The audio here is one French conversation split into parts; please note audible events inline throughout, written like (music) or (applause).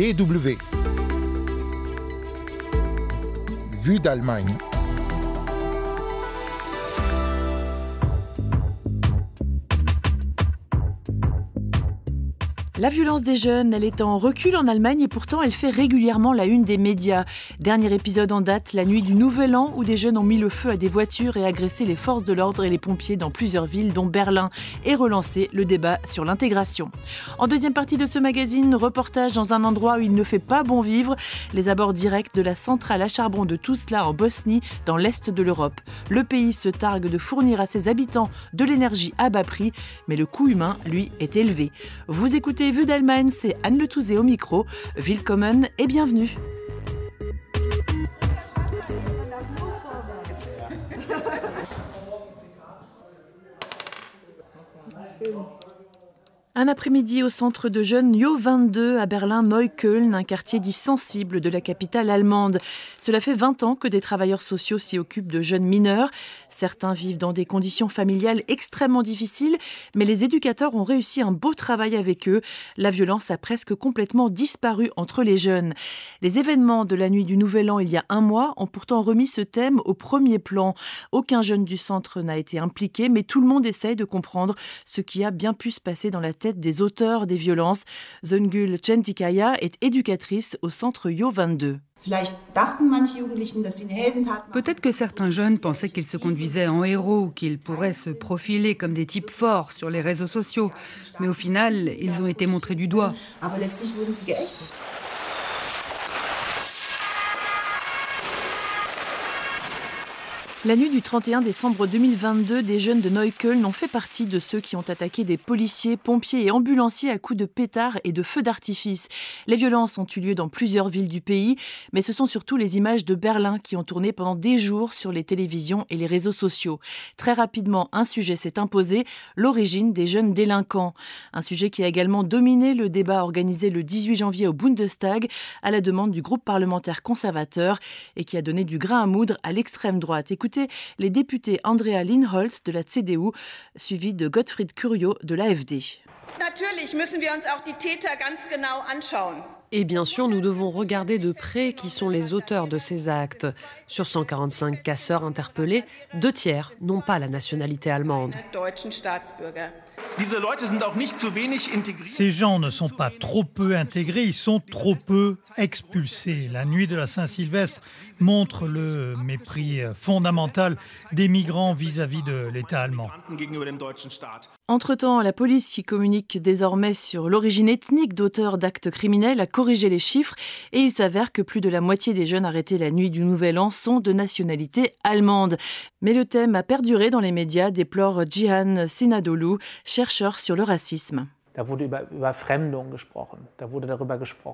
DW. Vue d'Allemagne. La violence des jeunes, elle est en recul en Allemagne et pourtant elle fait régulièrement la une des médias. Dernier épisode en date, la nuit du Nouvel An, où des jeunes ont mis le feu à des voitures et agressé les forces de l'ordre et les pompiers dans plusieurs villes, dont Berlin, et relancé le débat sur l'intégration. En deuxième partie de ce magazine, reportage dans un endroit où il ne fait pas bon vivre, les abords directs de la centrale à charbon de Tuzla en Bosnie, dans l'est de l'Europe. Le pays se targue de fournir à ses habitants de l'énergie à bas prix, mais le coût humain, lui, est élevé. Vous écoutez Vue d'Allemagne, c'est Anne Le Touzé au micro. Willkommen et bienvenue. (laughs) Un après-midi au centre de jeunes Yo 22 à Berlin-Neukölln, un quartier dit sensible de la capitale allemande. Cela fait 20 ans que des travailleurs sociaux s'y occupent de jeunes mineurs. Certains vivent dans des conditions familiales extrêmement difficiles, mais les éducateurs ont réussi un beau travail avec eux. La violence a presque complètement disparu entre les jeunes. Les événements de la nuit du Nouvel An il y a un mois ont pourtant remis ce thème au premier plan. Aucun jeune du centre n'a été impliqué, mais tout le monde essaye de comprendre ce qui a bien pu se passer dans la tête des auteurs des violences. Zungul Centikaya est éducatrice au centre Yo 22. Peut-être que certains jeunes pensaient qu'ils se conduisaient en héros, qu'ils pourraient se profiler comme des types forts sur les réseaux sociaux, mais au final, ils ont été montrés du doigt. La nuit du 31 décembre 2022, des jeunes de Neukölln ont fait partie de ceux qui ont attaqué des policiers, pompiers et ambulanciers à coups de pétards et de feux d'artifice. Les violences ont eu lieu dans plusieurs villes du pays, mais ce sont surtout les images de Berlin qui ont tourné pendant des jours sur les télévisions et les réseaux sociaux. Très rapidement, un sujet s'est imposé, l'origine des jeunes délinquants. Un sujet qui a également dominé le débat organisé le 18 janvier au Bundestag à la demande du groupe parlementaire conservateur et qui a donné du grain à moudre à l'extrême droite les députés Andrea Linholz de la CDU, suivi de Gottfried Curio de l'AFD. Et bien sûr, nous devons regarder de près qui sont les auteurs de ces actes. Sur 145 casseurs interpellés, deux tiers n'ont pas la nationalité allemande. Ces gens ne sont pas trop peu intégrés, ils sont trop peu expulsés. La nuit de la Saint-Sylvestre montre le mépris fondamental des migrants vis-à-vis de l'État allemand. Entre-temps, la police qui communique désormais sur l'origine ethnique d'auteurs d'actes criminels a corrigé les chiffres et il s'avère que plus de la moitié des jeunes arrêtés la nuit du Nouvel An sont de nationalité allemande. Mais le thème a perduré dans les médias, déplore Jihan Sinadolu, chercheur sur le racisme.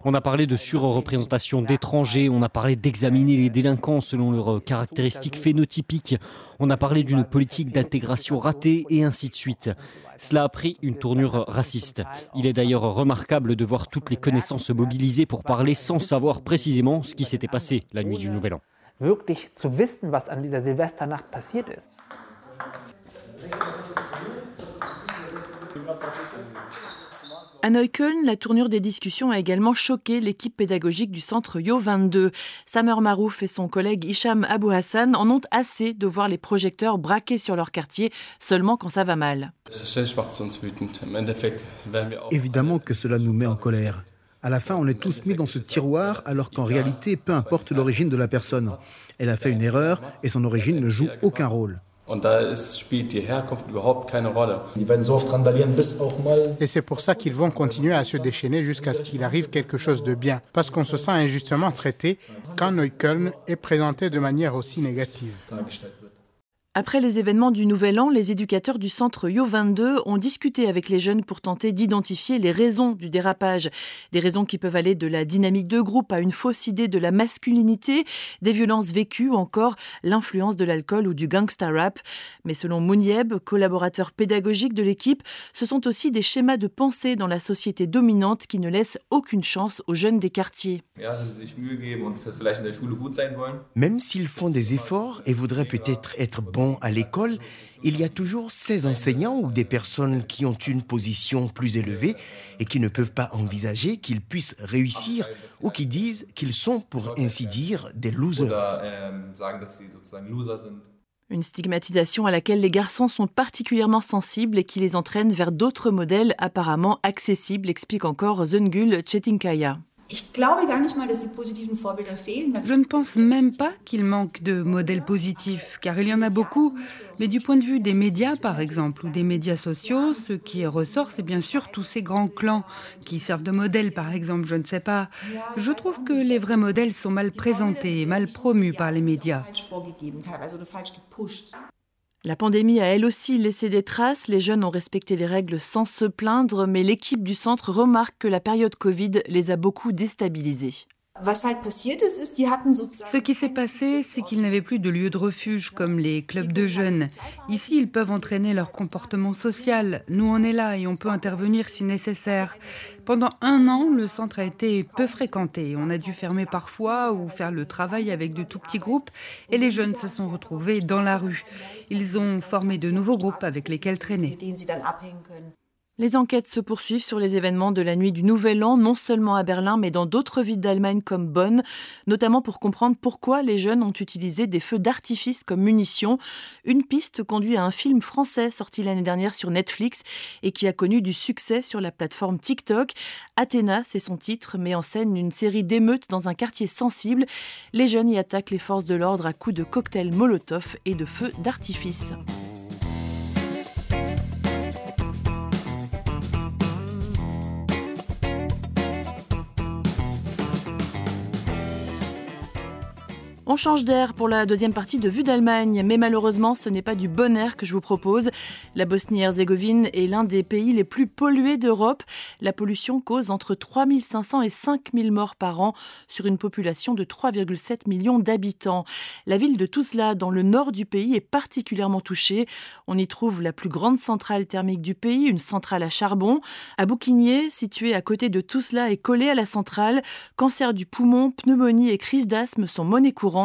On a parlé de surreprésentation d'étrangers, on a parlé d'examiner les délinquants selon leurs caractéristiques phénotypiques, on a parlé d'une politique d'intégration ratée et ainsi de suite. Cela a pris une tournure raciste. Il est d'ailleurs remarquable de voir toutes les connaissances mobilisées pour parler sans savoir précisément ce qui s'était passé la nuit du Nouvel An. À Neukölln, la tournure des discussions a également choqué l'équipe pédagogique du centre Yo 22. Samer Marouf et son collègue Hicham Abou Hassan en ont assez de voir les projecteurs braqués sur leur quartier seulement quand ça va mal. Évidemment que cela nous met en colère. À la fin, on est tous mis dans ce tiroir alors qu'en réalité, peu importe l'origine de la personne. Elle a fait une erreur et son origine ne joue aucun rôle. Et c'est pour ça qu'ils vont continuer à se déchaîner jusqu'à ce qu'il arrive quelque chose de bien. Parce qu'on se sent injustement traité quand Neukölln est présenté de manière aussi négative. Après les événements du Nouvel An, les éducateurs du centre Yo 22 ont discuté avec les jeunes pour tenter d'identifier les raisons du dérapage. Des raisons qui peuvent aller de la dynamique de groupe à une fausse idée de la masculinité, des violences vécues ou encore l'influence de l'alcool ou du gangsta rap. Mais selon Mounieb, collaborateur pédagogique de l'équipe, ce sont aussi des schémas de pensée dans la société dominante qui ne laissent aucune chance aux jeunes des quartiers. Même s'ils font des efforts et voudraient peut-être être bons vont à l'école, il y a toujours ces enseignants ou des personnes qui ont une position plus élevée et qui ne peuvent pas envisager qu'ils puissent réussir ou qui disent qu'ils sont, pour ainsi dire, des losers. Une stigmatisation à laquelle les garçons sont particulièrement sensibles et qui les entraîne vers d'autres modèles apparemment accessibles, explique encore Zengul Chetinkaya. Je ne pense même pas qu'il manque de modèles positifs, car il y en a beaucoup. Mais du point de vue des médias, par exemple, ou des médias sociaux, ce qui ressort, c'est bien sûr tous ces grands clans qui servent de modèles, par exemple, je ne sais pas. Je trouve que les vrais modèles sont mal présentés et mal promus par les médias. La pandémie a elle aussi laissé des traces. Les jeunes ont respecté les règles sans se plaindre, mais l'équipe du centre remarque que la période Covid les a beaucoup déstabilisés. Ce qui s'est passé, c'est qu'ils n'avaient plus de lieu de refuge comme les clubs de jeunes. Ici, ils peuvent entraîner leur comportement social. Nous, on est là et on peut intervenir si nécessaire. Pendant un an, le centre a été peu fréquenté. On a dû fermer parfois ou faire le travail avec de tout petits groupes et les jeunes se sont retrouvés dans la rue. Ils ont formé de nouveaux groupes avec lesquels traîner. Les enquêtes se poursuivent sur les événements de la nuit du Nouvel An, non seulement à Berlin, mais dans d'autres villes d'Allemagne comme Bonn, notamment pour comprendre pourquoi les jeunes ont utilisé des feux d'artifice comme munitions. Une piste conduit à un film français sorti l'année dernière sur Netflix et qui a connu du succès sur la plateforme TikTok. Athéna, c'est son titre, met en scène une série d'émeutes dans un quartier sensible. Les jeunes y attaquent les forces de l'ordre à coups de cocktails Molotov et de feux d'artifice. On change d'air pour la deuxième partie de Vue d'Allemagne, mais malheureusement, ce n'est pas du bon air que je vous propose. La Bosnie-Herzégovine est l'un des pays les plus pollués d'Europe. La pollution cause entre 3500 et 5000 morts par an sur une population de 3,7 millions d'habitants. La ville de Tuzla, dans le nord du pays, est particulièrement touchée. On y trouve la plus grande centrale thermique du pays, une centrale à charbon. À Bouquigné, située à côté de Tuzla et collée à la centrale, cancer du poumon, pneumonie et crise d'asthme sont monnaie courante.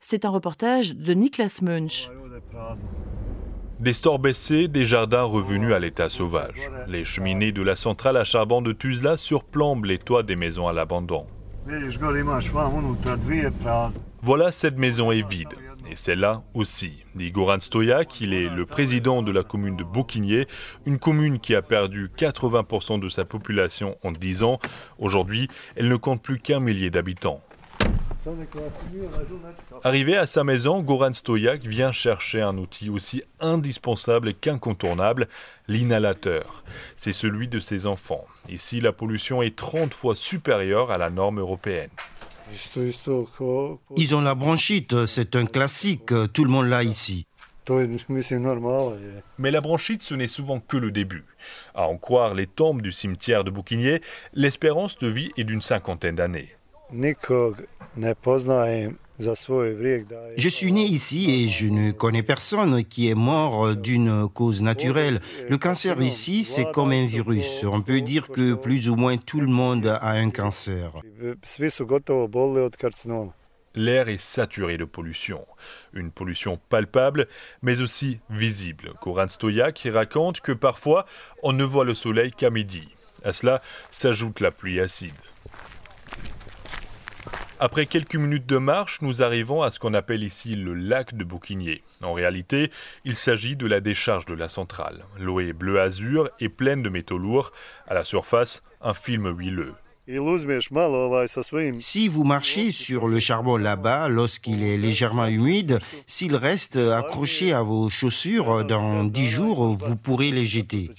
C'est un reportage de Niklas Munch. Des stores baissés, des jardins revenus à l'état sauvage. Les cheminées de la centrale à charbon de Tuzla surplombent les toits des maisons à l'abandon. Voilà, cette maison est vide. Et celle-là aussi, dit Goran il est le président de la commune de Bouquigné, une commune qui a perdu 80% de sa population en 10 ans. Aujourd'hui, elle ne compte plus qu'un millier d'habitants. Arrivé à sa maison, Goran Stoyak vient chercher un outil aussi indispensable qu'incontournable, l'inhalateur. C'est celui de ses enfants. Ici, la pollution est 30 fois supérieure à la norme européenne. Ils ont la bronchite, c'est un classique, tout le monde l'a ici. Mais la bronchite, ce n'est souvent que le début. À en croire les tombes du cimetière de Bouquigné, l'espérance de vie est d'une cinquantaine d'années. Je suis né ici et je ne connais personne qui est mort d'une cause naturelle. Le cancer ici, c'est comme un virus. On peut dire que plus ou moins tout le monde a un cancer. L'air est saturé de pollution. Une pollution palpable, mais aussi visible. Koran Stoyak raconte que parfois, on ne voit le soleil qu'à midi. À cela s'ajoute la pluie acide. Après quelques minutes de marche, nous arrivons à ce qu'on appelle ici le lac de Bouquigné. En réalité, il s'agit de la décharge de la centrale. L'eau est bleu azur et pleine de métaux lourds. À la surface, un film huileux. Si vous marchez sur le charbon là-bas lorsqu'il est légèrement humide, s'il reste accroché à vos chaussures dans dix jours, vous pourrez les jeter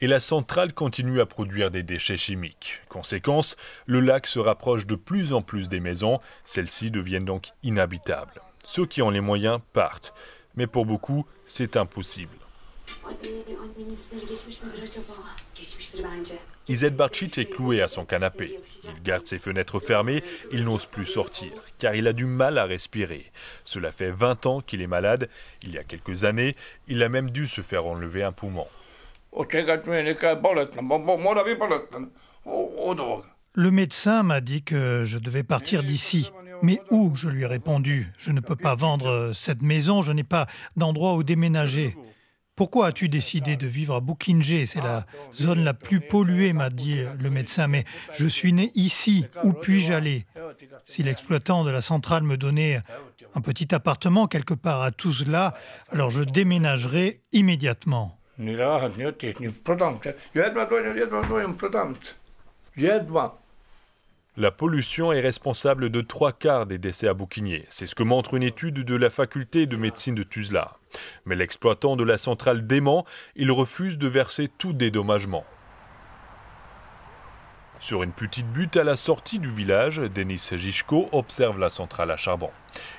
et la centrale continue à produire des déchets chimiques. Conséquence, le lac se rapproche de plus en plus des maisons, celles-ci deviennent donc inhabitables. Ceux qui ont les moyens partent, mais pour beaucoup, c'est impossible. Izet Barchit est cloué à son canapé. Il garde ses fenêtres fermées, il n'ose plus sortir, car il a du mal à respirer. Cela fait 20 ans qu'il est malade. Il y a quelques années, il a même dû se faire enlever un poumon. Le médecin m'a dit que je devais partir d'ici. Mais où Je lui ai répondu. Je ne peux pas vendre cette maison, je n'ai pas d'endroit où déménager. Pourquoi as-tu décidé de vivre à Bukingé C'est la zone la plus polluée, m'a dit le médecin. Mais je suis né ici. Où puis-je aller? Si l'exploitant de la centrale me donnait un petit appartement quelque part à tout cela, alors je déménagerai immédiatement. La pollution est responsable de trois quarts des décès à Bouquigné. C'est ce que montre une étude de la faculté de médecine de Tuzla. Mais l'exploitant de la centrale dément, il refuse de verser tout dédommagement. Sur une petite butte à la sortie du village, Denis Gichko observe la centrale à charbon.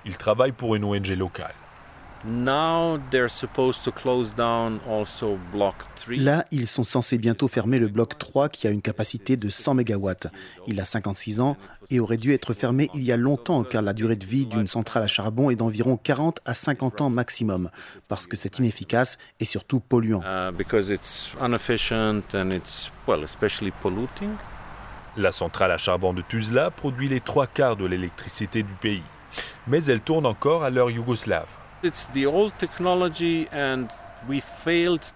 Il travaille pour une ONG locale. Là, ils sont censés bientôt fermer le bloc 3 qui a une capacité de 100 MW. Il a 56 ans et aurait dû être fermé il y a longtemps car la durée de vie d'une centrale à charbon est d'environ 40 à 50 ans maximum parce que c'est inefficace et surtout polluant. Uh, la centrale à charbon de Tuzla produit les trois quarts de l'électricité du pays, mais elle tourne encore à l'heure yougoslave.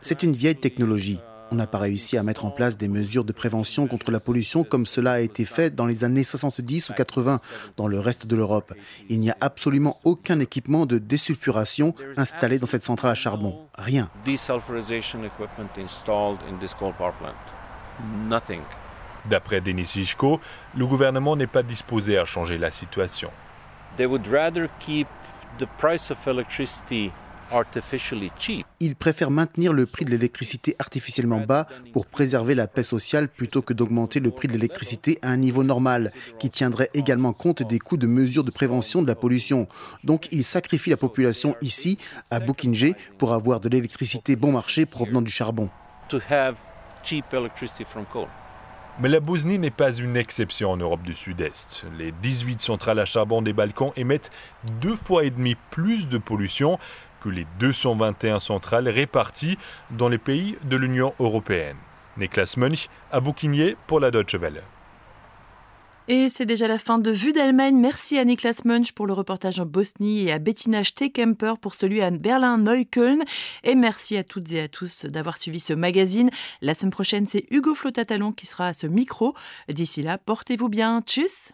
C'est une vieille technologie. On n'a pas réussi à mettre en place des mesures de prévention contre la pollution comme cela a été fait dans les années 70 ou 80 dans le reste de l'Europe. Il n'y a absolument aucun équipement de désulfuration installé dans cette centrale à charbon. Rien. D'après Denis Ishko, le gouvernement n'est pas disposé à changer la situation. Ils préfèrent maintenir le prix de l'électricité artificiellement bas pour préserver la paix sociale plutôt que d'augmenter le prix de l'électricité à un niveau normal, qui tiendrait également compte des coûts de mesures de prévention de la pollution. Donc ils sacrifient la population ici, à Bukingé, pour avoir de l'électricité bon marché provenant du charbon. Mais la Bosnie n'est pas une exception en Europe du Sud-Est. Les 18 centrales à charbon des Balkans émettent deux fois et demi plus de pollution que les 221 centrales réparties dans les pays de l'Union européenne. Niklas Munch à Bouquinier pour la Deutsche Welle. Et c'est déjà la fin de Vue d'Allemagne. Merci à Niklas Munch pour le reportage en Bosnie et à Bettina Stekemper pour celui à Berlin-Neukölln. Et merci à toutes et à tous d'avoir suivi ce magazine. La semaine prochaine, c'est Hugo Flotatalon qui sera à ce micro. D'ici là, portez-vous bien. Tchuss